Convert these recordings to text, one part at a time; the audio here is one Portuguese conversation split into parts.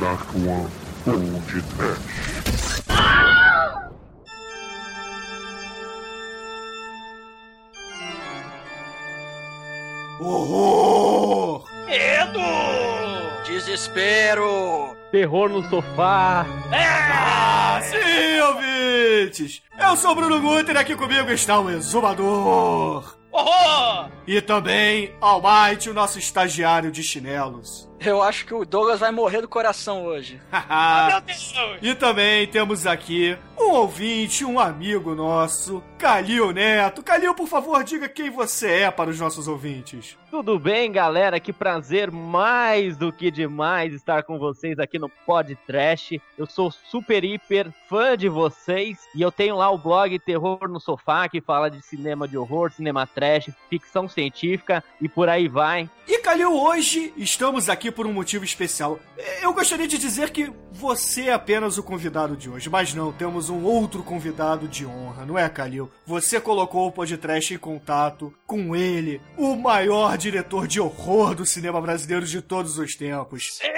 Dark One Trash. Horror! Medo! Desespero! Terror no sofá. Ah, sim, ouvintes! Eu sou o Bruno Guter e aqui comigo está o Exumador. Horror! E também Almighty, o nosso estagiário de chinelos. Eu acho que o Douglas vai morrer do coração hoje. Ah, Meu Deus! e também temos aqui um ouvinte, um amigo nosso, Calil Neto. Calil, por favor, diga quem você é para os nossos ouvintes. Tudo bem, galera? Que prazer mais do que demais estar com vocês aqui no Pod Trash. Eu sou super hiper fã de vocês e eu tenho lá o blog Terror no Sofá que fala de cinema de horror, cinema trash, ficção científica e por aí vai. E Calil, hoje estamos aqui por um motivo especial. Eu gostaria de dizer que você é apenas o convidado de hoje, mas não, temos um outro convidado de honra, não é, Calil? Você colocou o podcast em contato com ele, o maior diretor de horror do cinema brasileiro de todos os tempos. Sim!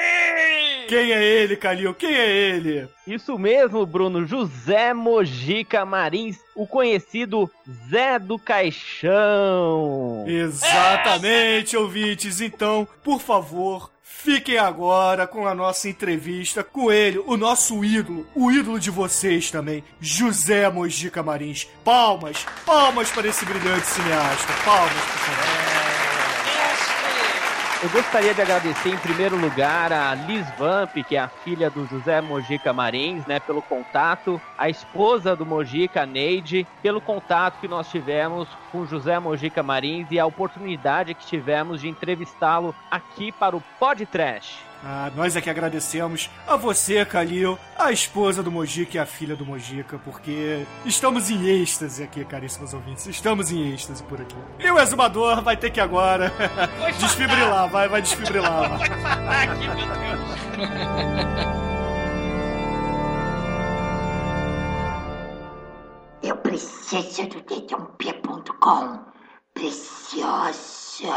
Quem é ele, Calil? Quem é ele? Isso mesmo, Bruno. José Mojica Marins, o conhecido Zé do Caixão. Exatamente, ouvintes. Então, por favor, fiquem agora com a nossa entrevista com ele, o nosso ídolo, o ídolo de vocês também, José Mojica Marins. Palmas, palmas para esse brilhante cineasta. Palmas, por favor. Eu gostaria de agradecer em primeiro lugar a Liz Vamp, que é a filha do José Mojica Marins, né, pelo contato, a esposa do Mojica, Neide, pelo contato que nós tivemos com José Mojica Marins e a oportunidade que tivemos de entrevistá-lo aqui para o Pod Trash. Ah, nós é que agradecemos a você, Calil, a esposa do Mojica e a filha do Mojica, porque estamos em êxtase aqui, caríssimos ouvintes. Estamos em êxtase por aqui. E o exumador vai ter que agora desfibrilar, vai, vai desfibrilar. vai. Aqui, meu Deus! Eu preciso do dedãop.com. Preciosa.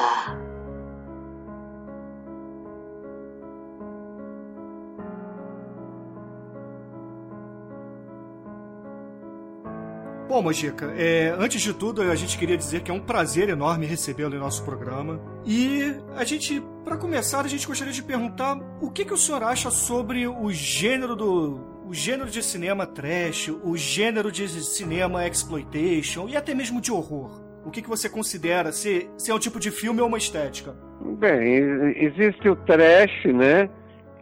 Bom, Mojica, é, antes de tudo, a gente queria dizer que é um prazer enorme recebê-lo em nosso programa. E a gente, para começar, a gente gostaria de perguntar o que, que o senhor acha sobre o gênero do. O gênero de cinema trash, o gênero de cinema exploitation e até mesmo de horror. O que, que você considera se, se é um tipo de filme ou uma estética? Bem, existe o trash, né?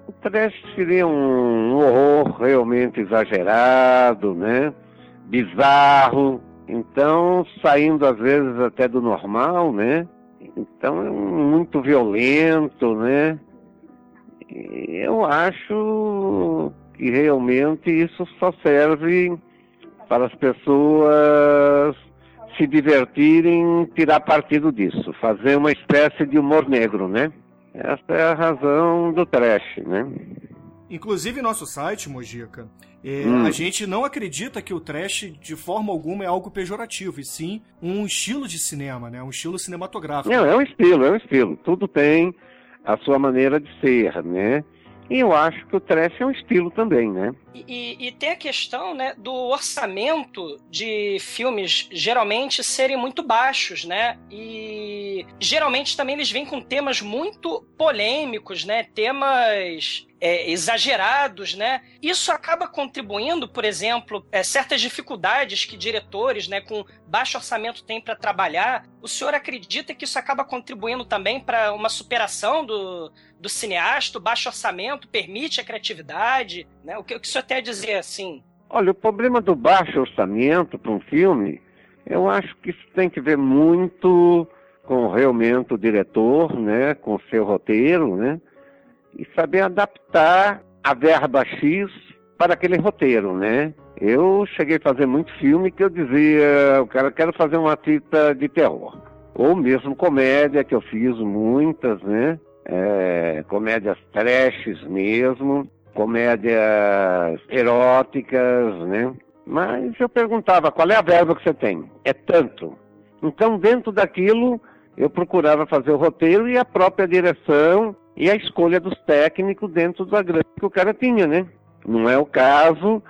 O trash seria um horror realmente exagerado, né? Bizarro. Então, saindo às vezes até do normal, né? Então é muito violento, né? Eu acho que realmente isso só serve para as pessoas se divertirem, tirar partido disso, fazer uma espécie de humor negro, né? Essa é a razão do trash, né? Inclusive, nosso site, Mojica, é, Hum. a gente não acredita que o trash, de forma alguma, é algo pejorativo, e sim um estilo de cinema, né? Um estilo cinematográfico. Não, é um estilo, é um estilo. Tudo tem a sua maneira de ser, né? E eu acho que o trash é um estilo também, né? E, e- tem a questão né, do orçamento de filmes geralmente serem muito baixos, né? E geralmente também eles vêm com temas muito polêmicos, né? Temas é, exagerados, né? Isso acaba contribuindo, por exemplo, é, certas dificuldades que diretores, né, com baixo orçamento têm para trabalhar. O senhor acredita que isso acaba contribuindo também para uma superação do, do cineasta? O baixo orçamento permite a criatividade, né? O que, o que o senhor tem a dizer assim? Olha, o problema do baixo orçamento para um filme, eu acho que isso tem que ver muito com realmente o diretor, né? Com o seu roteiro, né? E saber adaptar a verba X para aquele roteiro, né? Eu cheguei a fazer muito filme que eu dizia, o cara quero fazer uma fita de terror. Ou mesmo comédia, que eu fiz muitas, né? É, comédias trashes mesmo, comédias eróticas, né? Mas eu perguntava, qual é a verba que você tem? É tanto. Então, dentro daquilo, eu procurava fazer o roteiro e a própria direção e a escolha dos técnicos dentro da grana que o cara tinha, né? Não é o caso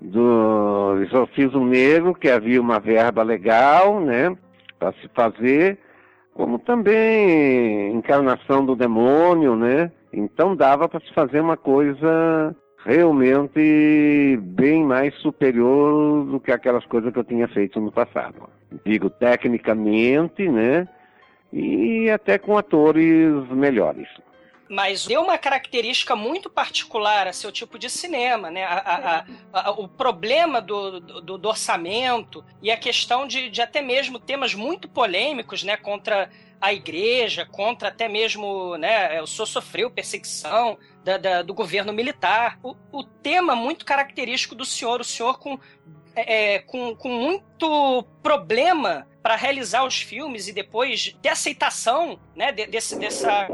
do Exorcismo Negro, que havia uma verba legal, né, para se fazer, como também Encarnação do Demônio, né? Então dava para se fazer uma coisa realmente bem mais superior do que aquelas coisas que eu tinha feito no passado. Digo tecnicamente, né? E até com atores melhores mas deu uma característica muito particular a seu tipo de cinema, né? A, a, a, o problema do, do, do, orçamento e a questão de, de até mesmo temas muito polêmicos, né? Contra a igreja, contra até mesmo, né? O senhor sofreu perseguição da, da, do governo militar. O, o tema muito característico do senhor, o senhor com é, é com, com muito problema para realizar os filmes e depois de aceitação né, desse, dessa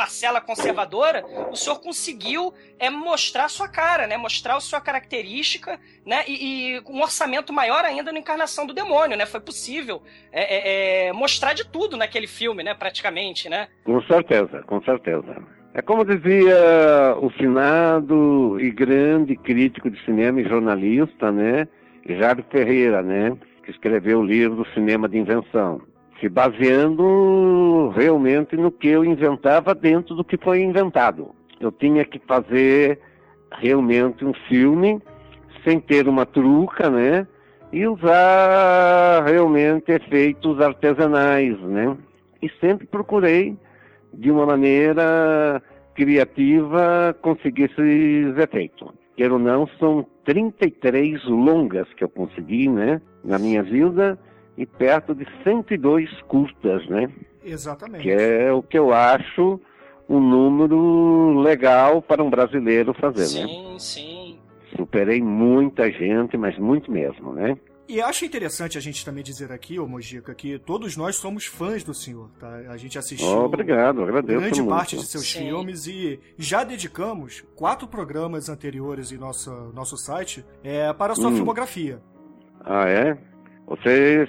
parcela conservadora, o senhor conseguiu é, mostrar sua cara, né, mostrar a sua característica né, e, e um orçamento maior ainda na Encarnação do Demônio. Né, foi possível é, é, é, mostrar de tudo naquele filme, né, praticamente. Né? Com certeza, com certeza. É como dizia o finado e grande crítico de cinema e jornalista, né, Jairo Ferreira, né, que escreveu o livro Cinema de Invenção, se baseando realmente no que eu inventava dentro do que foi inventado. Eu tinha que fazer realmente um filme sem ter uma truca, né? E usar realmente efeitos artesanais, né? E sempre procurei, de uma maneira criativa, conseguir esses efeitos. Quero ou não, são 33 longas que eu consegui, né? Na minha vida e perto de 102 curtas, né? Exatamente. Que é o que eu acho um número legal para um brasileiro fazer, sim, né? Sim, sim. Superei muita gente, mas muito mesmo, né? E acho interessante a gente também dizer aqui, ô Mojica, que todos nós somos fãs do senhor, tá? A gente assistiu oh, obrigado, agradeço grande muito. parte de seus Sim. filmes e já dedicamos quatro programas anteriores em nosso, nosso site é, para a sua hum. filmografia. Ah, é? Vocês.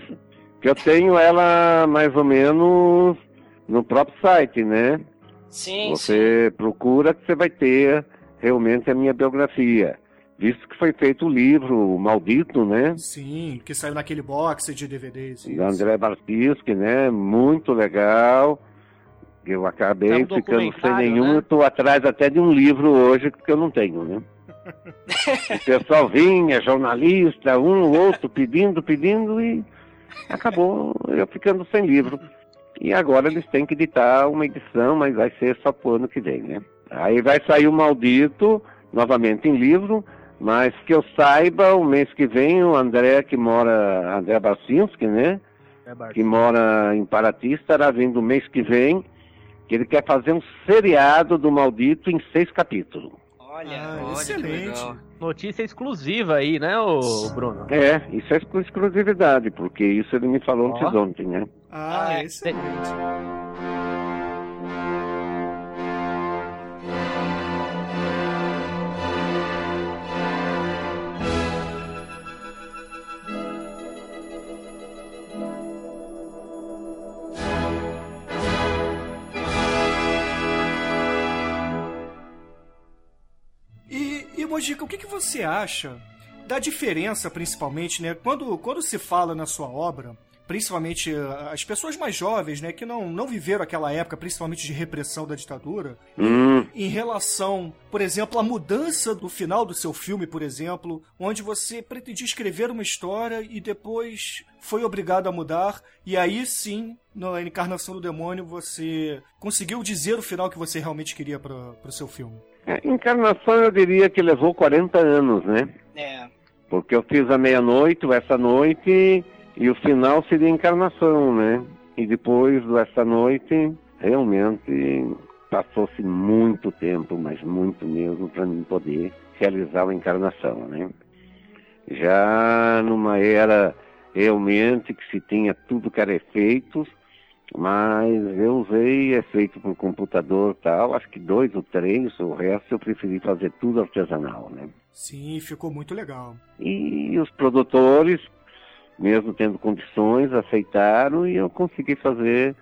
Que eu tenho ela mais ou menos no próprio site, né? Sim. Você sim. procura que você vai ter realmente a minha biografia. Visto que foi feito o livro o Maldito, né? Sim, que saiu naquele box de DVDs. Da André Bartiski, né? Muito legal. Eu acabei é um ficando sem nenhum. Né? Estou atrás até de um livro hoje que eu não tenho, né? O pessoal vinha, jornalista, um ou outro, pedindo, pedindo e acabou eu ficando sem livro. E agora eles têm que editar uma edição, mas vai ser só pro ano que vem, né? Aí vai sair o Maldito, novamente em livro, mas que eu saiba, o mês que vem, o André, que mora, André Bacinski, né? É que mora em Paraty, estará vindo o mês que vem, que ele quer fazer um seriado do Maldito em seis capítulos. Olha, ah, olha excelente. Notícia exclusiva aí, né, o Bruno? É, isso é exclusividade, porque isso ele me falou oh. ontem, né? Ah, ah excelente. Mojica, o que, que você acha da diferença, principalmente, né? Quando, quando se fala na sua obra, principalmente eh, as pessoas mais jovens, né, que não, não viveram aquela época, principalmente de repressão da ditadura, hum. em relação, por exemplo, à mudança do final do seu filme, por exemplo, onde você pretendia escrever uma história e depois foi obrigado a mudar, e aí sim, na Encarnação do Demônio, você conseguiu dizer o final que você realmente queria para o seu filme. É, encarnação eu diria que levou 40 anos, né? É. Porque eu fiz a meia-noite, essa noite, e o final seria encarnação, né? E depois dessa noite, realmente passou-se muito tempo, mas muito mesmo, para mim poder realizar a encarnação, né? Já numa era realmente que se tinha tudo que era efeitos, mas eu usei, é feito por computador tal, acho que dois ou três, o resto eu preferi fazer tudo artesanal, né? Sim, ficou muito legal. E os produtores, mesmo tendo condições, aceitaram e eu consegui fazer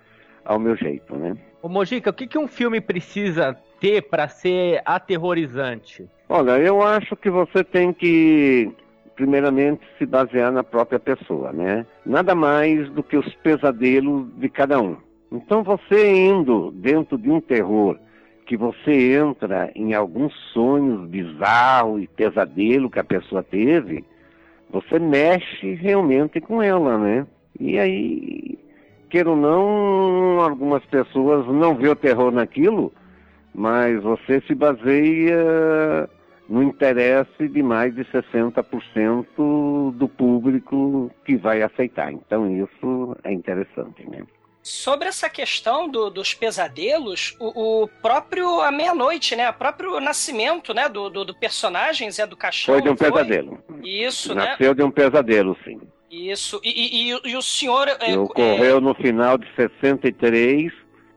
ao meu jeito, né? Ô Mojica, o que, que um filme precisa ter para ser aterrorizante? Olha, eu acho que você tem que, primeiramente, se basear na própria pessoa, né? Nada mais do que os pesadelos de cada um. Então, você indo dentro de um terror, que você entra em alguns sonhos bizarros e pesadelo que a pessoa teve, você mexe realmente com ela, né? E aí, queira ou não, algumas pessoas não vê o terror naquilo, mas você se baseia no interesse de mais de 60% do público que vai aceitar. Então isso é interessante, né? Sobre essa questão do, dos pesadelos, o, o próprio A Meia-Noite, né? O próprio nascimento né? do, do, do personagem Zé do Caixão. Foi de um foi? pesadelo. Isso, Nasceu né? Nasceu de um pesadelo, sim. Isso. E, e, e o senhor. É, ocorreu é... no final de 63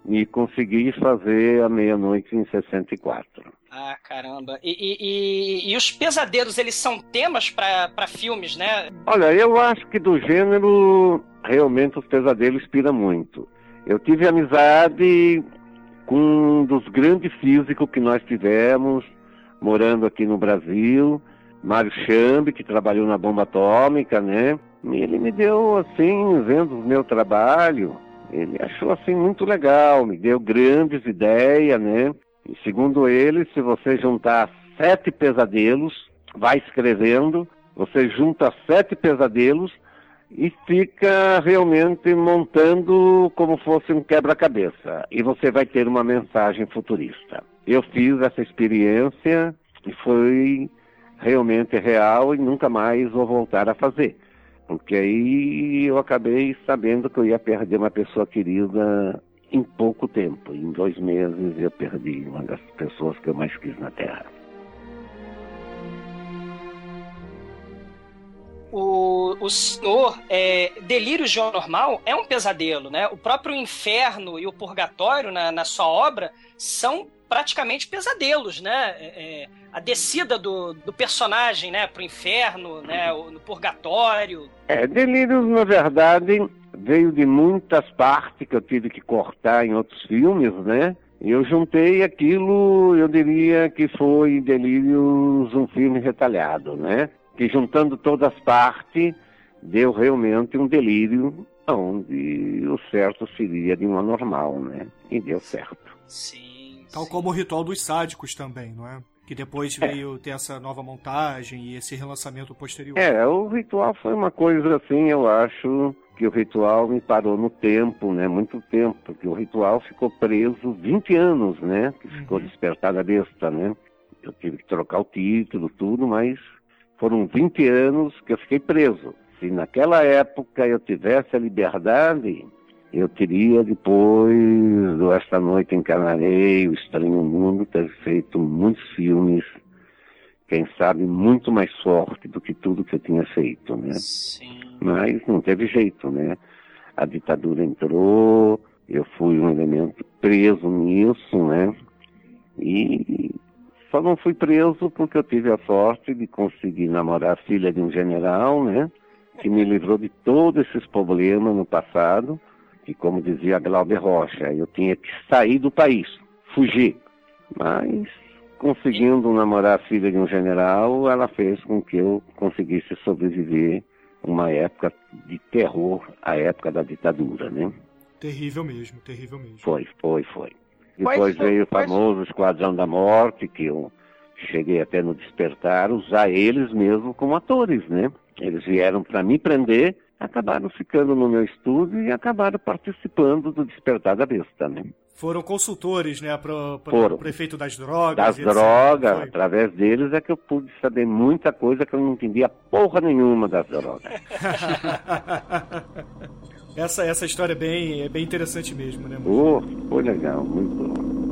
e consegui fazer a meia-noite em 64. Ah, caramba. E, e, e, os pesadelos, eles são temas para filmes, né? Olha, eu acho que do gênero, realmente os pesadelos inspiram muito. Eu tive amizade com um dos grandes físicos que nós tivemos, morando aqui no Brasil, Mário Chambi, que trabalhou na bomba atômica, né? Ele me deu, assim, vendo o meu trabalho, ele achou, assim, muito legal, me deu grandes ideias, né? E segundo ele, se você juntar sete pesadelos, vai escrevendo, você junta sete pesadelos e fica realmente montando como fosse um quebra-cabeça. E você vai ter uma mensagem futurista. Eu fiz essa experiência e foi realmente real e nunca mais vou voltar a fazer. Porque aí eu acabei sabendo que eu ia perder uma pessoa querida em pouco tempo. Em dois meses eu perdi uma das pessoas que eu mais quis na Terra. O, o senhor, é, Delírio Geonormal é um pesadelo, né? O próprio inferno e o purgatório na, na sua obra são praticamente pesadelos, né? É, é, a descida do, do personagem, né, pro inferno, né, no purgatório. É, Delírios, na verdade, veio de muitas partes que eu tive que cortar em outros filmes, né? E eu juntei aquilo, eu diria que foi Delírios um filme retalhado, né? Que juntando todas as partes, deu realmente um delírio onde o certo seria de um anormal, né? E deu certo. Sim. Tal sim. como o ritual dos sádicos também, não é? Que depois é. veio ter essa nova montagem e esse relançamento posterior. É, o ritual foi uma coisa assim, eu acho que o ritual me parou no tempo, né? Muito tempo, porque o ritual ficou preso 20 anos, né? Que ficou uhum. despertada a besta, né? Eu tive que trocar o título, tudo, mas foram 20 anos que eu fiquei preso. Se naquela época eu tivesse a liberdade, eu teria depois do Esta Noite Encarnarei, O Estranho Mundo, ter feito muitos filmes, quem sabe muito mais forte do que tudo que eu tinha feito, né? Sim. Mas não teve jeito, né? A ditadura entrou, eu fui um elemento preso nisso, né? E só não fui preso porque eu tive a sorte de conseguir namorar a filha de um general, né? Que me livrou de todos esses problemas no passado que, como dizia Glauber Rocha, eu tinha que sair do país, fugir. Mas, conseguindo namorar a filha de um general, ela fez com que eu conseguisse sobreviver uma época de terror, a época da ditadura, né? Terrível mesmo, terrível mesmo. Foi, foi, foi. Depois veio o famoso Esquadrão da Morte, que eu cheguei até no despertar, usar eles mesmo como atores, né? Eles vieram para me prender acabaram ficando no meu estúdio e acabaram participando do Despertar da Besta, né? Foram consultores, né, para o prefeito das drogas. Das drogas, através deles é que eu pude saber muita coisa que eu não entendia porra nenhuma das drogas. essa, essa história é bem, é bem interessante mesmo, né? Oh, foi legal, muito bom.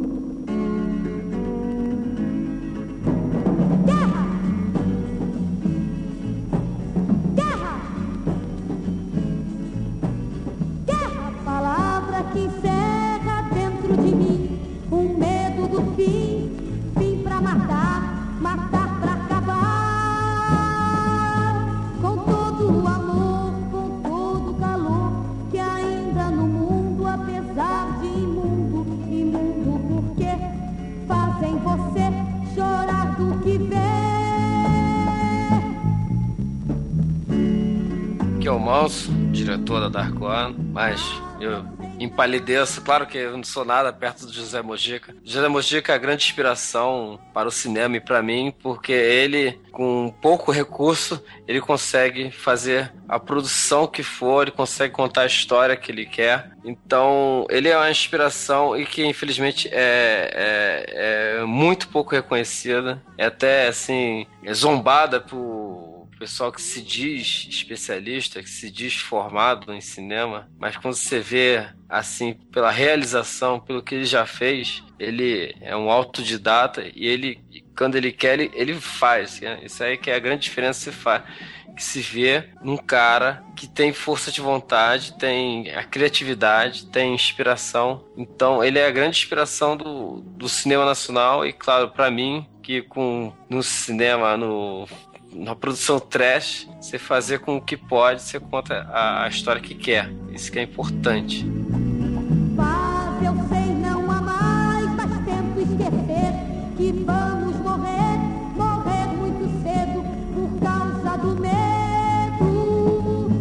Diretor da Dark One, mas eu empalideço. Claro que eu não sou nada perto do José Mojica. José Mojica é a grande inspiração para o cinema e para mim, porque ele, com pouco recurso, ele consegue fazer a produção que for, ele consegue contar a história que ele quer. Então, ele é uma inspiração e que, infelizmente, é, é, é muito pouco reconhecida. É até, assim, é zombada por pessoal que se diz especialista, que se diz formado em cinema, mas quando você vê assim pela realização, pelo que ele já fez, ele é um autodidata e ele quando ele quer ele, ele faz. Isso aí que é a grande diferença que se faz que se vê num cara que tem força de vontade, tem a criatividade, tem inspiração. Então, ele é a grande inspiração do, do cinema nacional e, claro, para mim, que com no cinema, no na produção trash, você fazer com o que pode, você conta a, a história que quer. Isso que é importante. Paz, eu sei não há mais, faz tempo esquecer que vamos morrer, morrer muito cedo por causa do medo,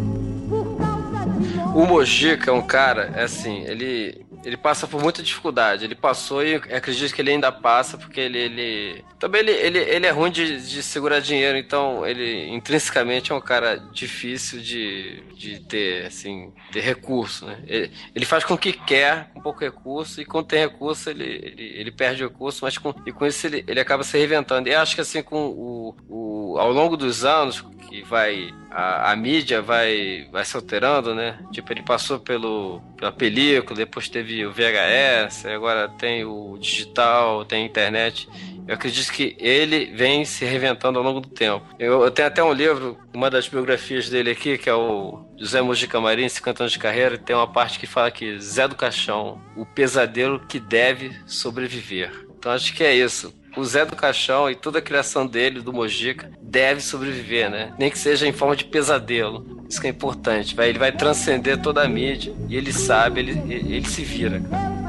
por causa de O Mojica é um cara, é assim, ele ele passa por muita dificuldade. Ele passou e acredito que ele ainda passa, porque ele. ele... Também ele, ele, ele é ruim de, de segurar dinheiro, então ele intrinsecamente é um cara difícil de, de ter, assim, ter recurso, né? Ele, ele faz com o que quer, com pouco recurso, e quando tem recurso, ele, ele, ele perde recurso, mas com, e com isso ele, ele acaba se reinventando. E acho que assim, com o, o, ao longo dos anos, que vai a, a, mídia vai, vai se alterando, né? Tipo, ele passou pelo, pela película, depois teve o VHS, agora tem o digital, tem a internet. Eu acredito que ele vem se reinventando ao longo do tempo. Eu, eu, tenho até um livro, uma das biografias dele aqui, que é o José Mojica Marins, 50 anos de carreira, tem uma parte que fala que Zé do Caixão, o pesadelo que deve sobreviver. Então acho que é isso o Zé do Caixão e toda a criação dele, do Mojica, deve sobreviver, né? Nem que seja em forma de pesadelo. Isso que é importante. Ele vai transcender toda a mídia e ele sabe, ele, ele se vira, cara.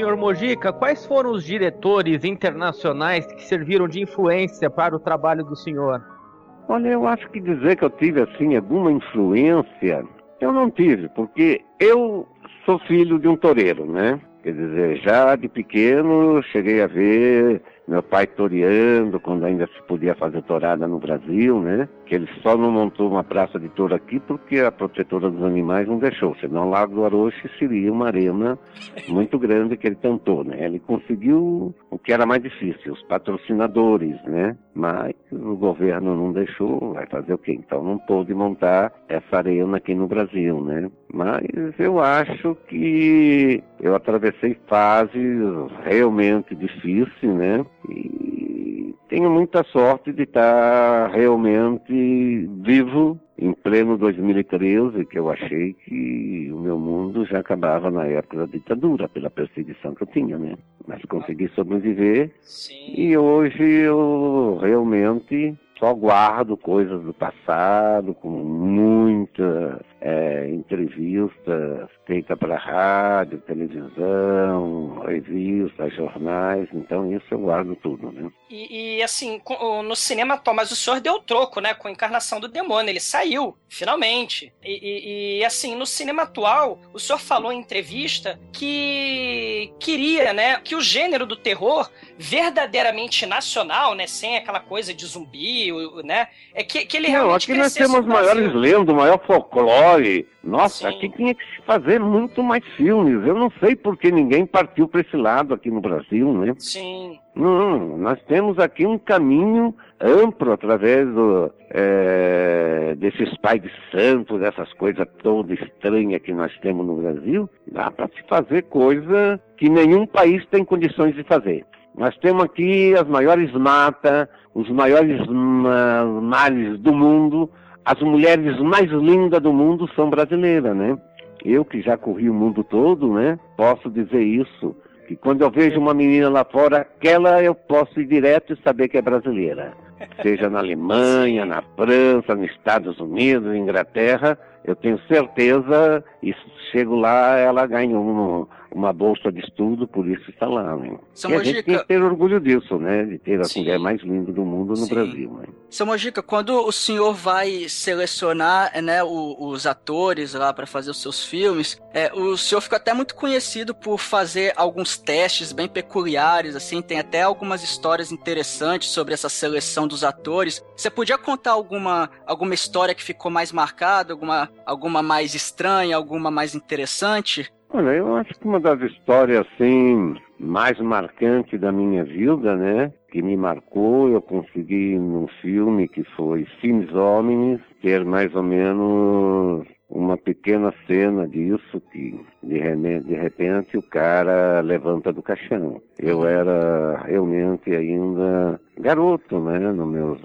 Senhor Mojica, quais foram os diretores internacionais que serviram de influência para o trabalho do senhor? Olha, eu acho que dizer que eu tive assim alguma influência, eu não tive, porque eu sou filho de um toureiro, né? Quer dizer, já de pequeno cheguei a ver meu pai toreando, quando ainda se podia fazer torada no Brasil, né? Que ele só não montou uma praça de touro aqui porque a protetora dos animais não deixou, senão o Lago do Aroche seria uma arena muito grande que ele tentou, né? Ele conseguiu o que era mais difícil, os patrocinadores, né? Mas o governo não deixou, vai fazer o quê? Então não pôde montar essa arena aqui no Brasil, né? Mas eu acho que eu atravessei fases realmente difíceis, né? E tenho muita sorte de estar realmente vivo em pleno 2013, que eu achei que o meu mundo já acabava na época da ditadura, pela perseguição que eu tinha, né? Mas consegui sobreviver Sim. e hoje eu realmente só guardo coisas do passado, com muitas é, entrevistas feitas para rádio, televisão, revistas, jornais, então isso eu guardo tudo, né? E, e, assim, no cinema atual, mas o senhor deu troco, né, com a encarnação do demônio, ele saiu, finalmente. E, e, e assim, no cinema atual, o senhor falou em entrevista que queria, né, que o gênero do terror verdadeiramente nacional, né, sem aquela coisa de zumbi, né, é que, que ele Não, realmente aqui nós temos maiores lendas, maior folclore. Nossa, Sim. aqui tinha que se fazer muito mais filmes. Eu não sei por que ninguém partiu para esse lado aqui no Brasil, né? Sim. Não, nós temos aqui um caminho amplo através do, é, desses pais de santos, dessas coisas todas estranhas que nós temos no Brasil. Dá para se fazer coisa que nenhum país tem condições de fazer. Nós temos aqui as maiores matas, os maiores ma- mares do mundo, as mulheres mais lindas do mundo são brasileiras, né? Eu que já corri o mundo todo, né? Posso dizer isso. Que quando eu vejo uma menina lá fora, aquela eu posso ir direto e saber que é brasileira. Seja na Alemanha, na França, nos Estados Unidos, Inglaterra, eu tenho certeza, e chego lá, ela ganha um- uma bolsa de estudo, por isso está lá, né? Seu e a gente tem que ter orgulho disso, né? De ter a Sim. mulher mais linda do mundo no Sim. Brasil, né? Seu Mojica, quando o senhor vai selecionar né, o- os atores lá para fazer os seus filmes, é, o senhor fica até muito conhecido por fazer alguns testes bem peculiares, assim, tem até algumas histórias interessantes sobre essa seleção dos atores. Você podia contar alguma, alguma história que ficou mais marcada, alguma, alguma mais estranha, alguma mais interessante? Olha, eu acho que uma das histórias assim mais marcantes da minha vida, né, que me marcou, eu consegui num filme que foi Filmes Homens ter mais ou menos uma pequena cena disso que de, reme- de repente o cara levanta do caixão. Eu era realmente ainda garoto, né, nos meus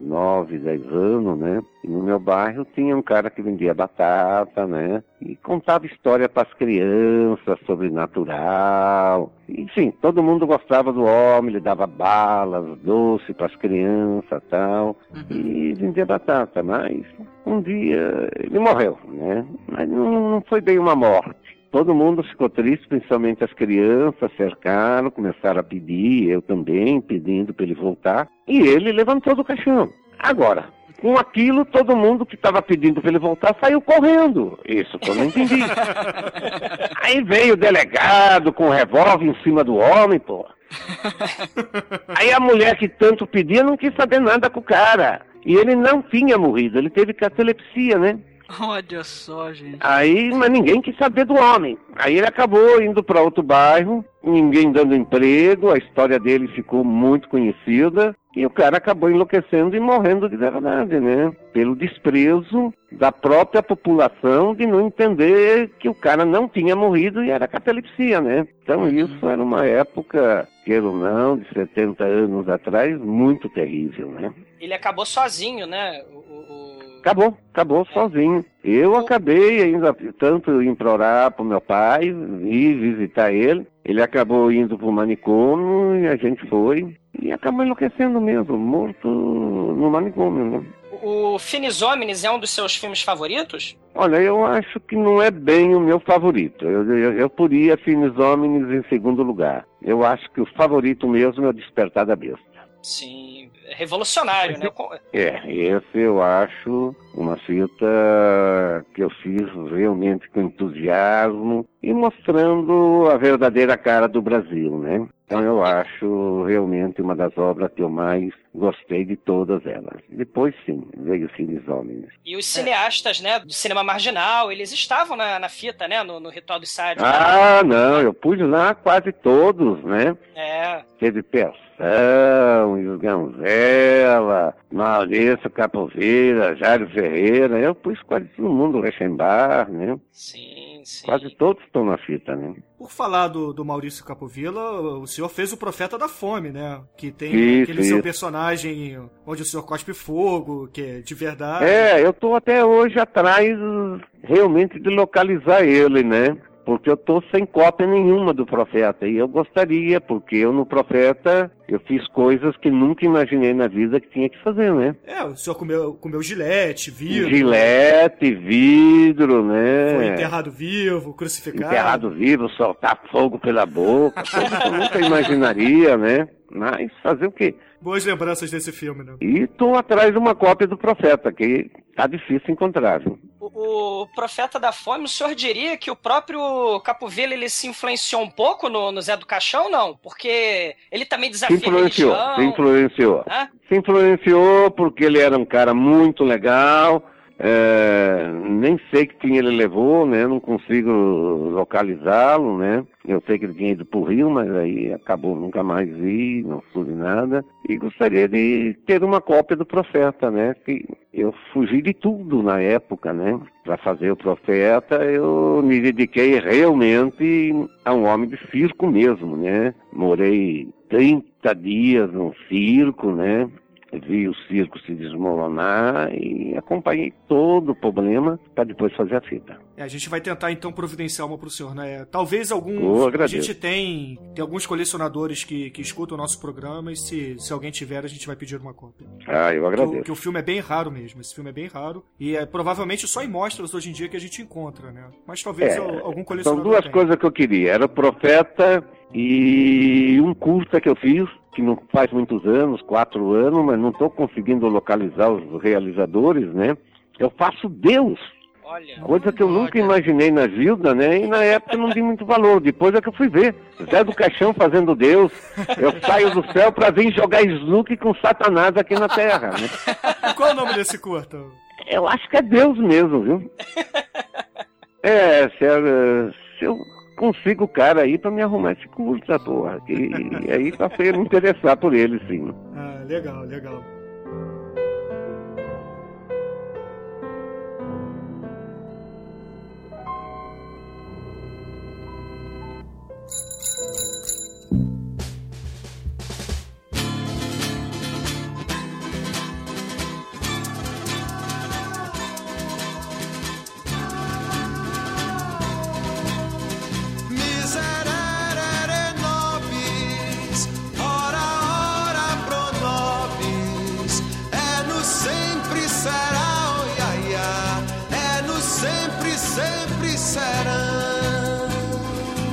nove, dez anos, né? E no meu bairro tinha um cara que vendia batata, né? E contava história para as crianças, sobrenatural. Enfim, todo mundo gostava do homem, ele dava balas, doce para as crianças tal. E vendia batata, mas um dia ele morreu, né? Mas não, não foi bem uma morte. Todo mundo ficou triste, principalmente as crianças, cercaram, começaram a pedir, eu também, pedindo para ele voltar. E ele levantou do caixão. Agora, com aquilo, todo mundo que estava pedindo para ele voltar saiu correndo. Isso que eu não entendi. Aí veio o delegado com o revólver em cima do homem, pô. Aí a mulher que tanto pedia não quis saber nada com o cara. E ele não tinha morrido, ele teve catalepsia, né? Olha só, gente. Aí, mas ninguém quis saber do homem. Aí ele acabou indo para outro bairro, ninguém dando emprego, a história dele ficou muito conhecida e o cara acabou enlouquecendo e morrendo de verdade, né? Pelo desprezo da própria população de não entender que o cara não tinha morrido e era catalepsia, né? Então isso era uma época, queira ou não, de 70 anos atrás, muito terrível, né? Ele acabou sozinho, né? O, o- Acabou, acabou sozinho. Eu acabei ainda tanto implorar pro meu pai, ir visitar ele. Ele acabou indo pro manicômio e a gente foi. E acabou enlouquecendo mesmo, morto no manicômio, né? O Finis Homines é um dos seus filmes favoritos? Olha, eu acho que não é bem o meu favorito. Eu, eu, eu poria Finis Homens em segundo lugar. Eu acho que o favorito mesmo é o Despertar da Besta. Sim, é revolucionário, né? É, esse eu acho uma fita que eu fiz realmente com entusiasmo e mostrando a verdadeira cara do Brasil, né? Então eu acho realmente uma das obras que eu mais gostei de todas elas. Depois sim, veio Filhos Homens. E os cineastas, né, do cinema marginal, eles estavam na, na fita, né, no, no Ritual dos Sádios. Ah, não, eu pus lá quase todos, né? É, Teve Persão, Isganzela, Maurício Capoeira, Jário Ferreira, eu pus quase todo mundo, Rechenbar, né? sim, sim. Quase todos estão na fita, né? Por falar do, do Maurício Capovilla, o senhor fez o Profeta da Fome, né? Que tem Isso, aquele seu isso. personagem onde o senhor cospe fogo, que é de verdade. É, eu tô até hoje atrás realmente de localizar ele, né? Porque eu tô sem cópia nenhuma do Profeta. E eu gostaria, porque eu no Profeta eu fiz coisas que nunca imaginei na vida que tinha que fazer, né? É, o senhor comeu, comeu gilete, vivo. Gilete, vidro, né? Foi enterrado vivo, crucificado. enterrado vivo, soltar fogo pela boca, coisa que eu nunca imaginaria, né? Mas fazer o quê? Boas lembranças desse filme, né? E tô atrás de uma cópia do Profeta, que tá difícil encontrar, viu? O, o Profeta da Fome, o senhor diria que o próprio Capovilla ele se influenciou um pouco no, no Zé do Caixão, não? Porque ele também Se desafia influenciou, a religião. se influenciou. Hã? Se influenciou porque ele era um cara muito legal, é, nem sei que fim ele levou, né? Não consigo localizá-lo, né? Eu sei que ele tinha ido pro Rio, mas aí acabou, nunca mais vi, não soube nada. E gostaria de ter uma cópia do Profeta, né? Que eu fugi de tudo na época, né? Para fazer o Profeta, eu me dediquei realmente a um homem de circo mesmo, né? Morei 30 dias num circo, né? Vi o circo se desmoronar e acompanhei todo o problema para depois fazer a fita. É, a gente vai tentar então providenciar uma pro senhor, né? Talvez algum. Eu a gente tem, tem alguns colecionadores que, que escutam o nosso programa e se, se alguém tiver, a gente vai pedir uma cópia. Ah, eu o, agradeço. que o filme é bem raro mesmo. Esse filme é bem raro. E é provavelmente só em mostras hoje em dia que a gente encontra, né? Mas talvez É, al- algum São colecionador. duas tenha. coisas que eu queria. Era o Profeta e um curta que eu fiz, que não faz muitos anos, quatro anos, mas não estou conseguindo localizar os realizadores, né? Eu faço Deus, Olha. coisa que eu nunca imaginei na vida, né? E na época não di muito valor. Depois é que eu fui ver. Zé do Caixão fazendo Deus. Eu saio do céu para vir jogar snook com Satanás aqui na Terra, né? E qual é o nome desse curta? Eu acho que é Deus mesmo, viu? É, se, eu- se eu consigo o cara aí pra me arrumar esse curta, porra. E, aí pra você me interessar por ele, sim. Ah, legal, legal.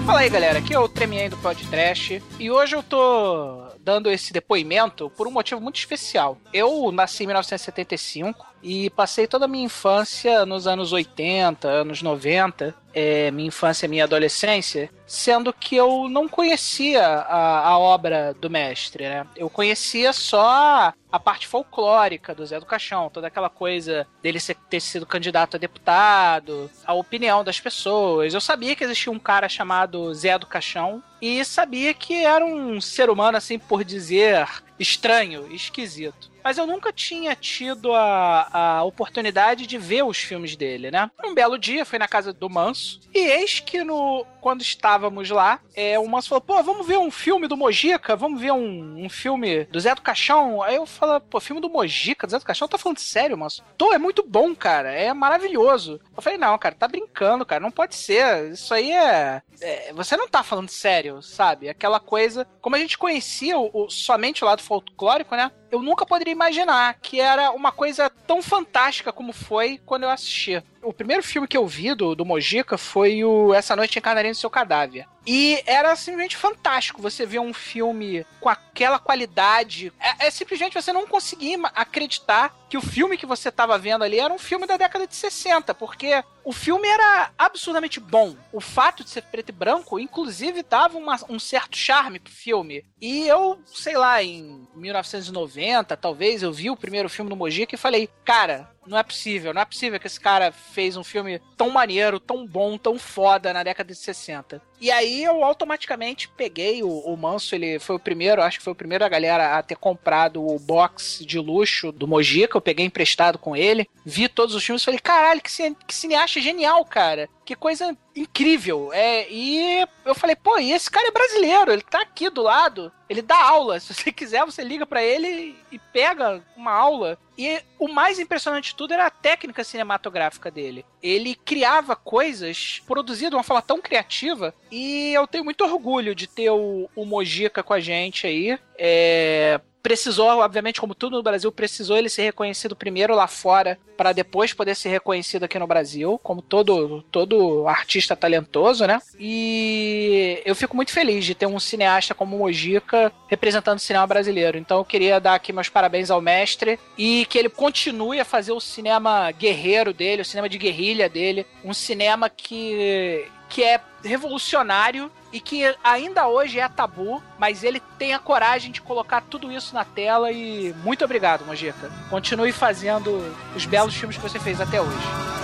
Fala aí, galera. Aqui é o Tremien do Podcast. E hoje eu tô dando esse depoimento por um motivo muito especial. Eu nasci em 1975 e passei toda a minha infância nos anos 80, anos 90, é, minha infância e minha adolescência, sendo que eu não conhecia a, a obra do mestre, né? Eu conhecia só a parte folclórica do Zé do Caixão, toda aquela coisa dele ser- ter sido candidato a deputado, a opinião das pessoas. Eu sabia que existia um cara chamado Zé do Caixão e sabia que era um ser humano, assim por dizer, estranho, esquisito. Mas eu nunca tinha tido a, a oportunidade de ver os filmes dele, né? Um belo dia, fui na casa do Manso, e eis que no, quando estávamos lá, é, o Manso falou: pô, vamos ver um filme do Mojica? Vamos ver um, um filme do Zé do Caixão? Aí eu falo, pô, filme do Mojica, do Zé do Caixão? Tá falando sério, Manso? Tô, é muito bom, cara, é maravilhoso. Eu falei, não, cara, tá brincando, cara, não pode ser. Isso aí é. é, você não tá falando sério, sabe? Aquela coisa. Como a gente conhecia o, o- somente o lado folclórico, né? Eu nunca poderia imaginar que era uma coisa tão fantástica como foi quando eu assisti. O primeiro filme que eu vi do, do Mojica foi o Essa Noite Encarnaria no Seu Cadáver. E era simplesmente fantástico você ver um filme com aquela qualidade. É, é simplesmente você não conseguir acreditar que o filme que você estava vendo ali era um filme da década de 60, porque o filme era absurdamente bom. O fato de ser preto e branco, inclusive, dava uma- um certo charme pro filme. E eu, sei lá, em 1990, talvez, eu vi o primeiro filme do Mojica e falei, cara, não é possível, não é possível que esse cara fez um filme tão maneiro, tão bom, tão foda na década de 60. E aí eu automaticamente peguei o, o Manso, ele foi o primeiro, acho que foi o primeiro a galera a ter comprado o box de luxo do Mojica, eu peguei emprestado com ele, vi todos os filmes e falei, caralho, que, cine, que cineasta genial, cara. Que coisa incrível. É, e eu falei, pô, e esse cara é brasileiro, ele tá aqui do lado, ele dá aula. Se você quiser, você liga pra ele e pega uma aula. E o mais impressionante de tudo era a técnica cinematográfica dele. Ele criava coisas produzidas de uma forma tão criativa e eu tenho muito orgulho de ter o, o Mojica com a gente aí. É, precisou, obviamente, como tudo no Brasil, precisou ele ser reconhecido primeiro lá fora para depois poder ser reconhecido aqui no Brasil, como todo todo artista talentoso, né? E eu fico muito feliz de ter um cineasta como o Mojica representando o cinema brasileiro. Então eu queria dar aqui meus parabéns ao mestre e que ele continue a fazer o cinema guerreiro dele, o cinema de guerrilha dele, um cinema que que é revolucionário e que ainda hoje é tabu, mas ele tem a coragem de colocar tudo isso na tela e muito obrigado, Mojica. Continue fazendo os belos filmes que você fez até hoje.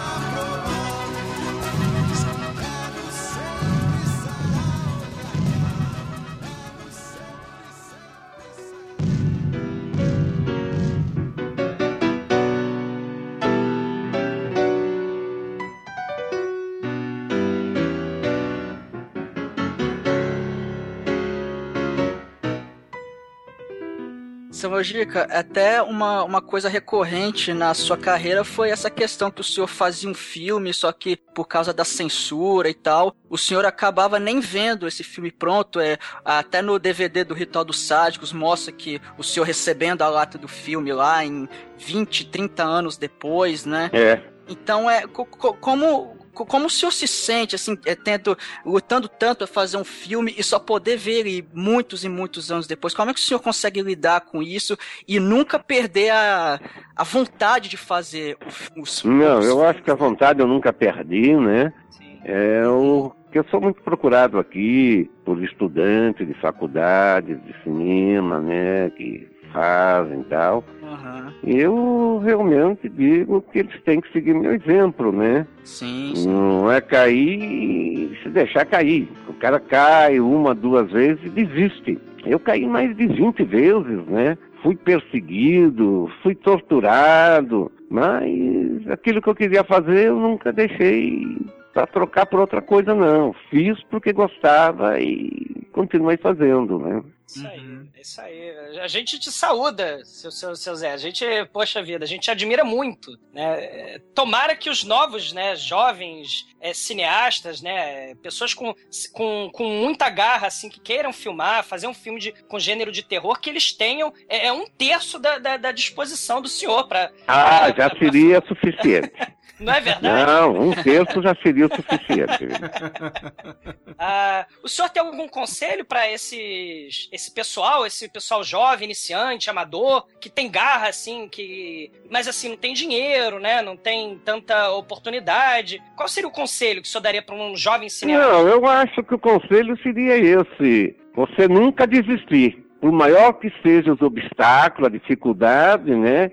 Seu Mojica, até uma, uma coisa recorrente na sua carreira foi essa questão que o senhor fazia um filme, só que por causa da censura e tal, o senhor acabava nem vendo esse filme pronto. É, até no DVD do Ritual dos Sádicos mostra que o senhor recebendo a lata do filme lá em 20, 30 anos depois, né? É. Então é co- co- como co- como o senhor se sente assim, é, tento, lutando tanto para fazer um filme e só poder ver ele muitos e muitos anos depois? Como é que o senhor consegue lidar com isso e nunca perder a, a vontade de fazer os Não, os eu acho que a vontade eu nunca perdi, né? É o que eu sou muito procurado aqui por estudantes de faculdade, de cinema, né? Que fazem e tal. Aham. Eu realmente digo que eles têm que seguir meu exemplo, né? Sim, sim. Não é cair e se deixar cair. O cara cai uma, duas vezes e desiste. Eu caí mais de 20 vezes, né? Fui perseguido, fui torturado, mas aquilo que eu queria fazer eu nunca deixei para trocar por outra coisa, não. Fiz porque gostava e continuei fazendo, né? Isso aí, é isso aí. A gente te saúda, seu, seu, seu Zé. A gente, poxa vida, a gente te admira muito. Né? Tomara que os novos, né, jovens é, cineastas, né, pessoas com, com, com muita garra, assim, que queiram filmar, fazer um filme de, com gênero de terror, que eles tenham é, é um terço da, da, da disposição do senhor para. Ah, já seria suficiente. Não é verdade? Não, um terço já seria o suficiente. Ah, o senhor tem algum conselho para esses esse pessoal, esse pessoal jovem, iniciante, amador, que tem garra assim, que mas assim não tem dinheiro, né? Não tem tanta oportunidade. Qual seria o conselho que o senhor daria para um jovem cineasta? Não, eu acho que o conselho seria esse: você nunca desistir. Por maior que sejam os obstáculos, a dificuldade, né?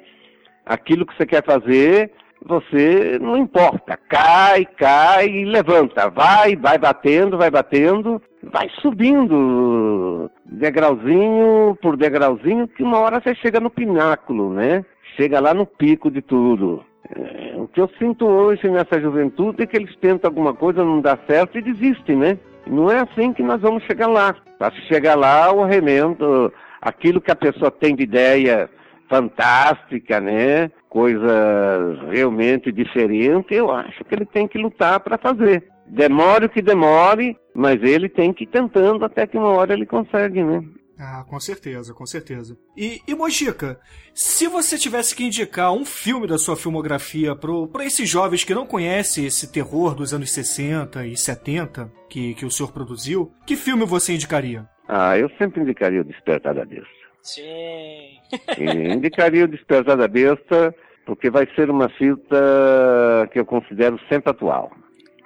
Aquilo que você quer fazer, você não importa. Cai, cai e levanta. Vai, vai batendo, vai batendo, vai subindo degrauzinho por degrauzinho, que uma hora você chega no pináculo, né? Chega lá no pico de tudo. É, o que eu sinto hoje nessa juventude é que eles tentam alguma coisa, não dá certo e desistem, né? Não é assim que nós vamos chegar lá. Para chegar lá, o remendo, aquilo que a pessoa tem de ideia fantástica, né? Coisa realmente diferente, eu acho que ele tem que lutar para fazer. Demore o que demore, mas ele tem que ir tentando até que uma hora ele consegue, né? Ah, com certeza, com certeza. E, e Mojica, se você tivesse que indicar um filme da sua filmografia para esses jovens que não conhecem esse terror dos anos 60 e 70 que, que o senhor produziu, que filme você indicaria? Ah, eu sempre indicaria o Despertar da Besta. Sim. E indicaria o Despertar da Besta porque vai ser uma fita que eu considero sempre atual.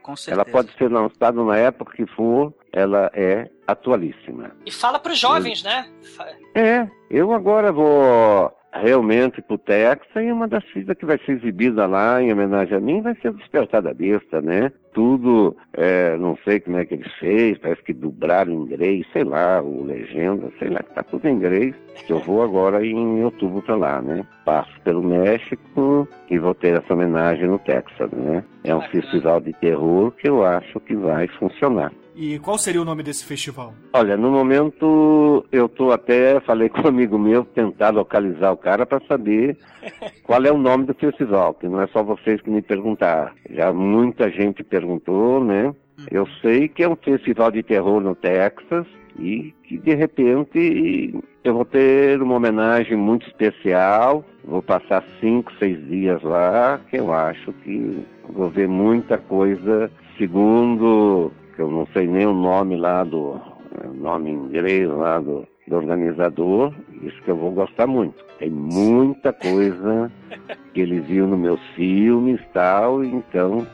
Com certeza. Ela pode ser lançada na época que for, ela é atualíssima. E fala para os jovens, né? É, eu agora vou realmente pro Texas e uma das fitas que vai ser exibida lá em homenagem a mim vai ser o Despertar da Besta, né? Tudo, é, não sei como é que eles fez, parece que dubraram em inglês, sei lá, o Legenda, sei lá, que tá tudo em inglês. Eu vou agora em outubro pra lá, né? Passo pelo México e vou ter essa homenagem no Texas, né? É um festival de terror que eu acho que vai funcionar. E qual seria o nome desse festival? Olha, no momento eu tô até, falei com um amigo meu, tentar localizar o cara para saber qual é o nome do festival, que não é só vocês que me perguntaram. Já muita gente perguntou, né? Eu sei que é um festival de terror no Texas e que de repente eu vou ter uma homenagem muito especial. Vou passar cinco, seis dias lá, que eu acho que vou ver muita coisa, segundo eu não sei nem o nome lá do é, nome inglês lá do, do organizador, isso que eu vou gostar muito. Tem muita coisa que ele viu nos meus filmes tal, então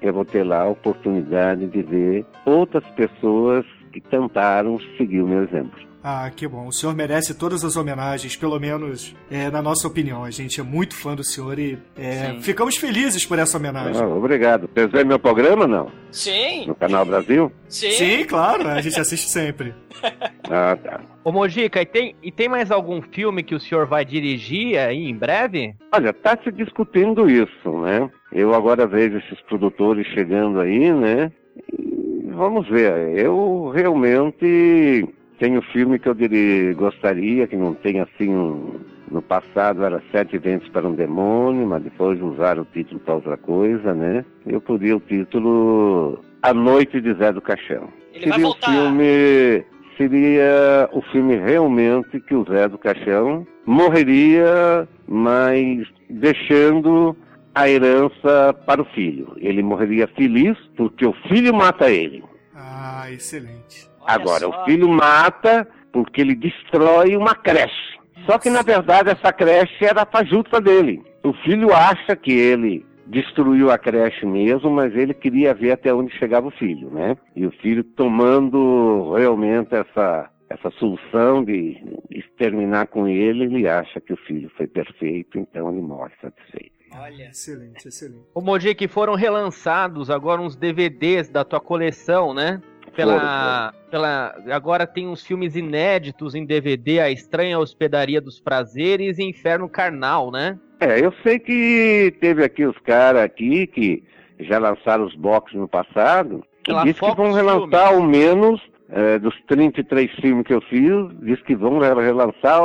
eu vou ter lá a oportunidade de ver outras pessoas que tentaram seguir o meu exemplo. Ah, que bom. O senhor merece todas as homenagens, pelo menos é, na nossa opinião. A gente é muito fã do senhor e é, ficamos felizes por essa homenagem. Ah, obrigado. Vocês veem meu programa, não? Sim, No Canal Brasil? sim. Sim, claro, a gente assiste sempre. Ah, tá. Ô Mojica, e tem, e tem mais algum filme que o senhor vai dirigir aí em breve? Olha, está se discutindo isso, né? Eu agora vejo esses produtores chegando aí, né? E vamos ver. Eu realmente Tem o filme que eu diria, gostaria, que não tem assim um, no passado era Sete Ventos para um Demônio, mas depois usaram o título para outra coisa, né? Eu podia o título A Noite de Zé do Caixão. Ele vai seria o voltar. filme seria o filme realmente que o Zé do Caixão morreria, mas deixando a herança para o filho. Ele morreria feliz porque o filho mata ele. Ah, excelente. Olha Agora, só. o filho mata porque ele destrói uma creche. Só que, na verdade, essa creche era a fajuta dele. O filho acha que ele destruiu a creche mesmo, mas ele queria ver até onde chegava o filho, né? E o filho tomando realmente essa, essa solução de exterminar com ele, ele acha que o filho foi perfeito, então ele morre satisfeito. Olha. Excelente, excelente. Ô Moji, foram relançados agora uns DVDs da tua coleção, né? Pela, pela, agora tem uns filmes inéditos em DVD, A Estranha Hospedaria dos Prazeres e Inferno Carnal, né? É, eu sei que teve aqui os caras aqui que já lançaram os boxes no passado, e Pela diz que Fox vão relançar ao menos é, dos 33 filmes que eu fiz, diz que vão re- relançar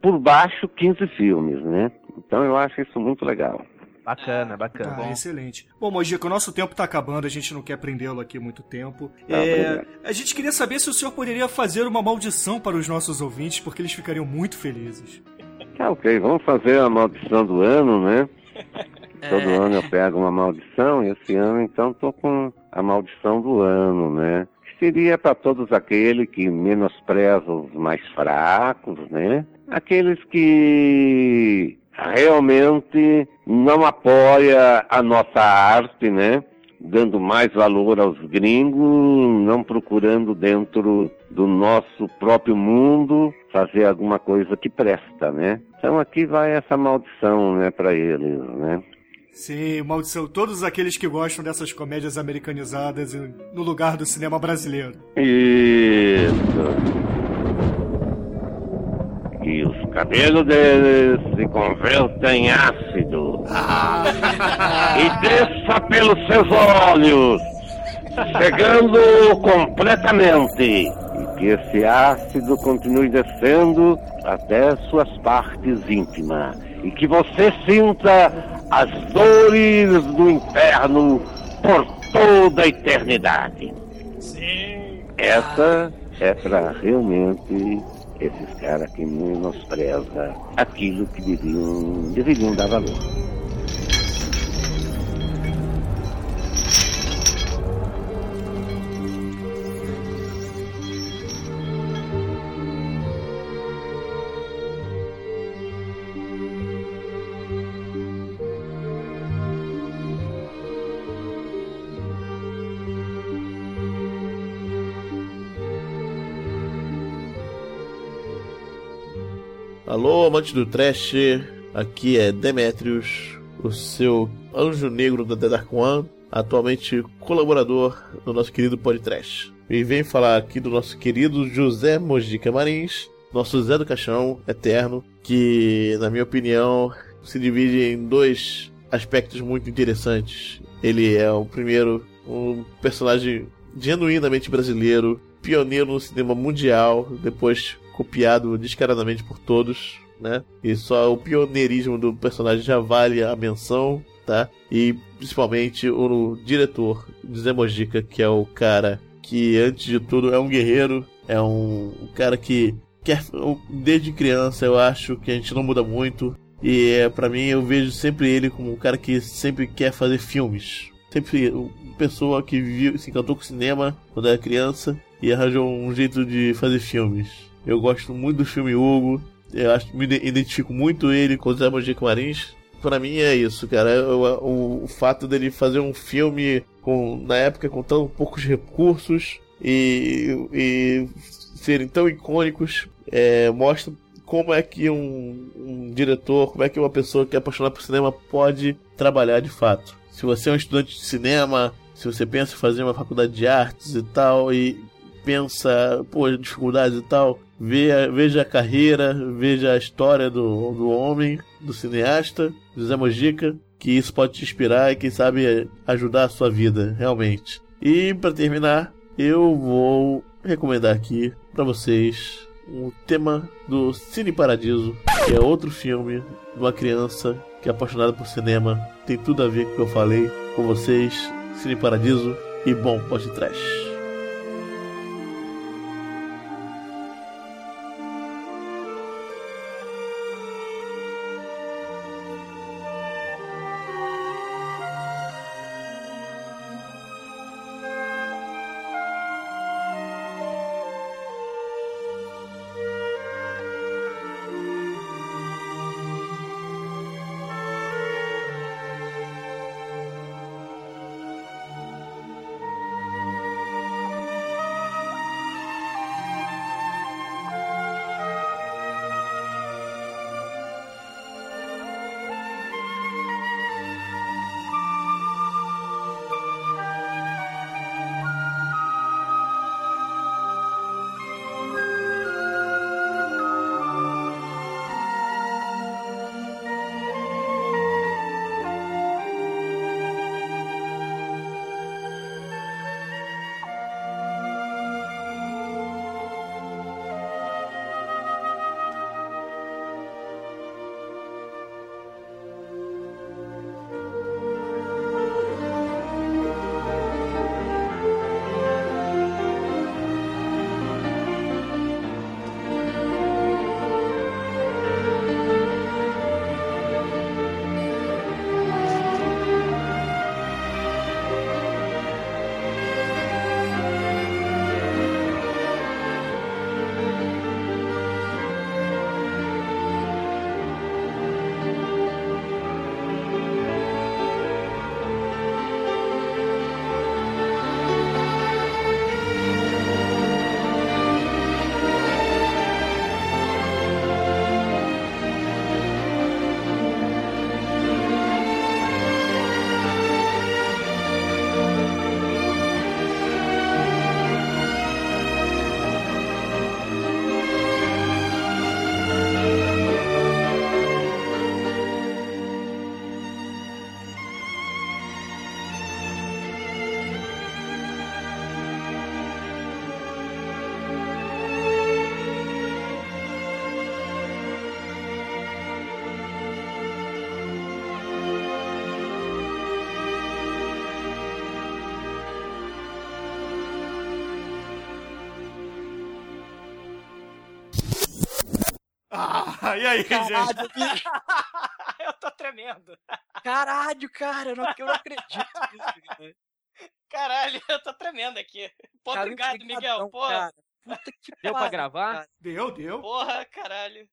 por baixo 15 filmes, né? Então eu acho isso muito legal. Bacana, bacana. Tá, excelente. Bom, Mojica, o nosso tempo tá acabando, a gente não quer prendê-lo aqui muito tempo. Tá, É, a gente queria saber se o senhor poderia fazer uma maldição para os nossos ouvintes, porque eles ficariam muito felizes. Tá ok, vamos fazer a maldição do ano, né? Todo É. ano eu pego uma maldição e esse ano então tô com a maldição do ano, né? Seria para todos aqueles que menosprezam os mais fracos, né? Aqueles que realmente não apoia a nossa arte, né? Dando mais valor aos gringos, não procurando dentro do nosso próprio mundo fazer alguma coisa que presta, né? Então aqui vai essa maldição, né, para eles, né? Sim, maldição, todos aqueles que gostam dessas comédias americanizadas no lugar do cinema brasileiro. Isso. E os cabelos deles se convertam em ácido. e desça pelos seus olhos, chegando completamente. E que esse ácido continue descendo até suas partes íntimas. E que você sinta as dores do inferno por toda a eternidade. Essa é para realmente esses caras que menospreza aquilo que deveriam, deveriam dar valor. Amante do trash, aqui é Demetrius, o seu anjo negro da Dark One, atualmente colaborador do nosso querido podcast. E vem falar aqui do nosso querido José Mojica Marins, nosso Zé do Caixão eterno, que, na minha opinião, se divide em dois aspectos muito interessantes. Ele é o primeiro, um personagem genuinamente brasileiro, pioneiro no cinema mundial, depois copiado descaradamente por todos, né? E só o pioneirismo do personagem já vale a menção, tá? E principalmente o diretor Zé Mojica, que é o cara que antes de tudo é um guerreiro, é um, um cara que quer desde criança eu acho que a gente não muda muito e é, para mim eu vejo sempre ele como um cara que sempre quer fazer filmes. Sempre uma pessoa que viu, se encantou com cinema quando era criança e arranjou um jeito de fazer filmes. Eu gosto muito do filme Hugo. Eu acho, me identifico muito ele com o Zé Mojica Marins. Pra mim é isso, cara. O, o, o, fato dele fazer um filme com, na época com tão poucos recursos e, e serem tão icônicos é, mostra como é que um, um, diretor, como é que uma pessoa que é apaixonada por cinema pode trabalhar de fato. Se você é um estudante de cinema, se você pensa em fazer uma faculdade de artes e tal, e pensa, pô, dificuldades e tal, veja, a carreira, veja a história do, do homem, do cineasta, José Mojica, que isso pode te inspirar e quem sabe ajudar a sua vida, realmente. E para terminar, eu vou recomendar aqui pra vocês um tema do Cine Paradiso, que é outro filme de uma criança que é apaixonada por cinema. Tem tudo a ver com o que eu falei com vocês. Cine Paradiso e bom podcast. E aí, Caralho, gente? bicho. eu tô tremendo. Caralho, cara, eu não, eu não acredito nisso, cara. Caralho, eu tô tremendo aqui. Pô, Cara, obrigado, Miguel. Porra. cara. Puta que Deu pra pariu, gravar? cara. Deu, deu. Porra, caralho.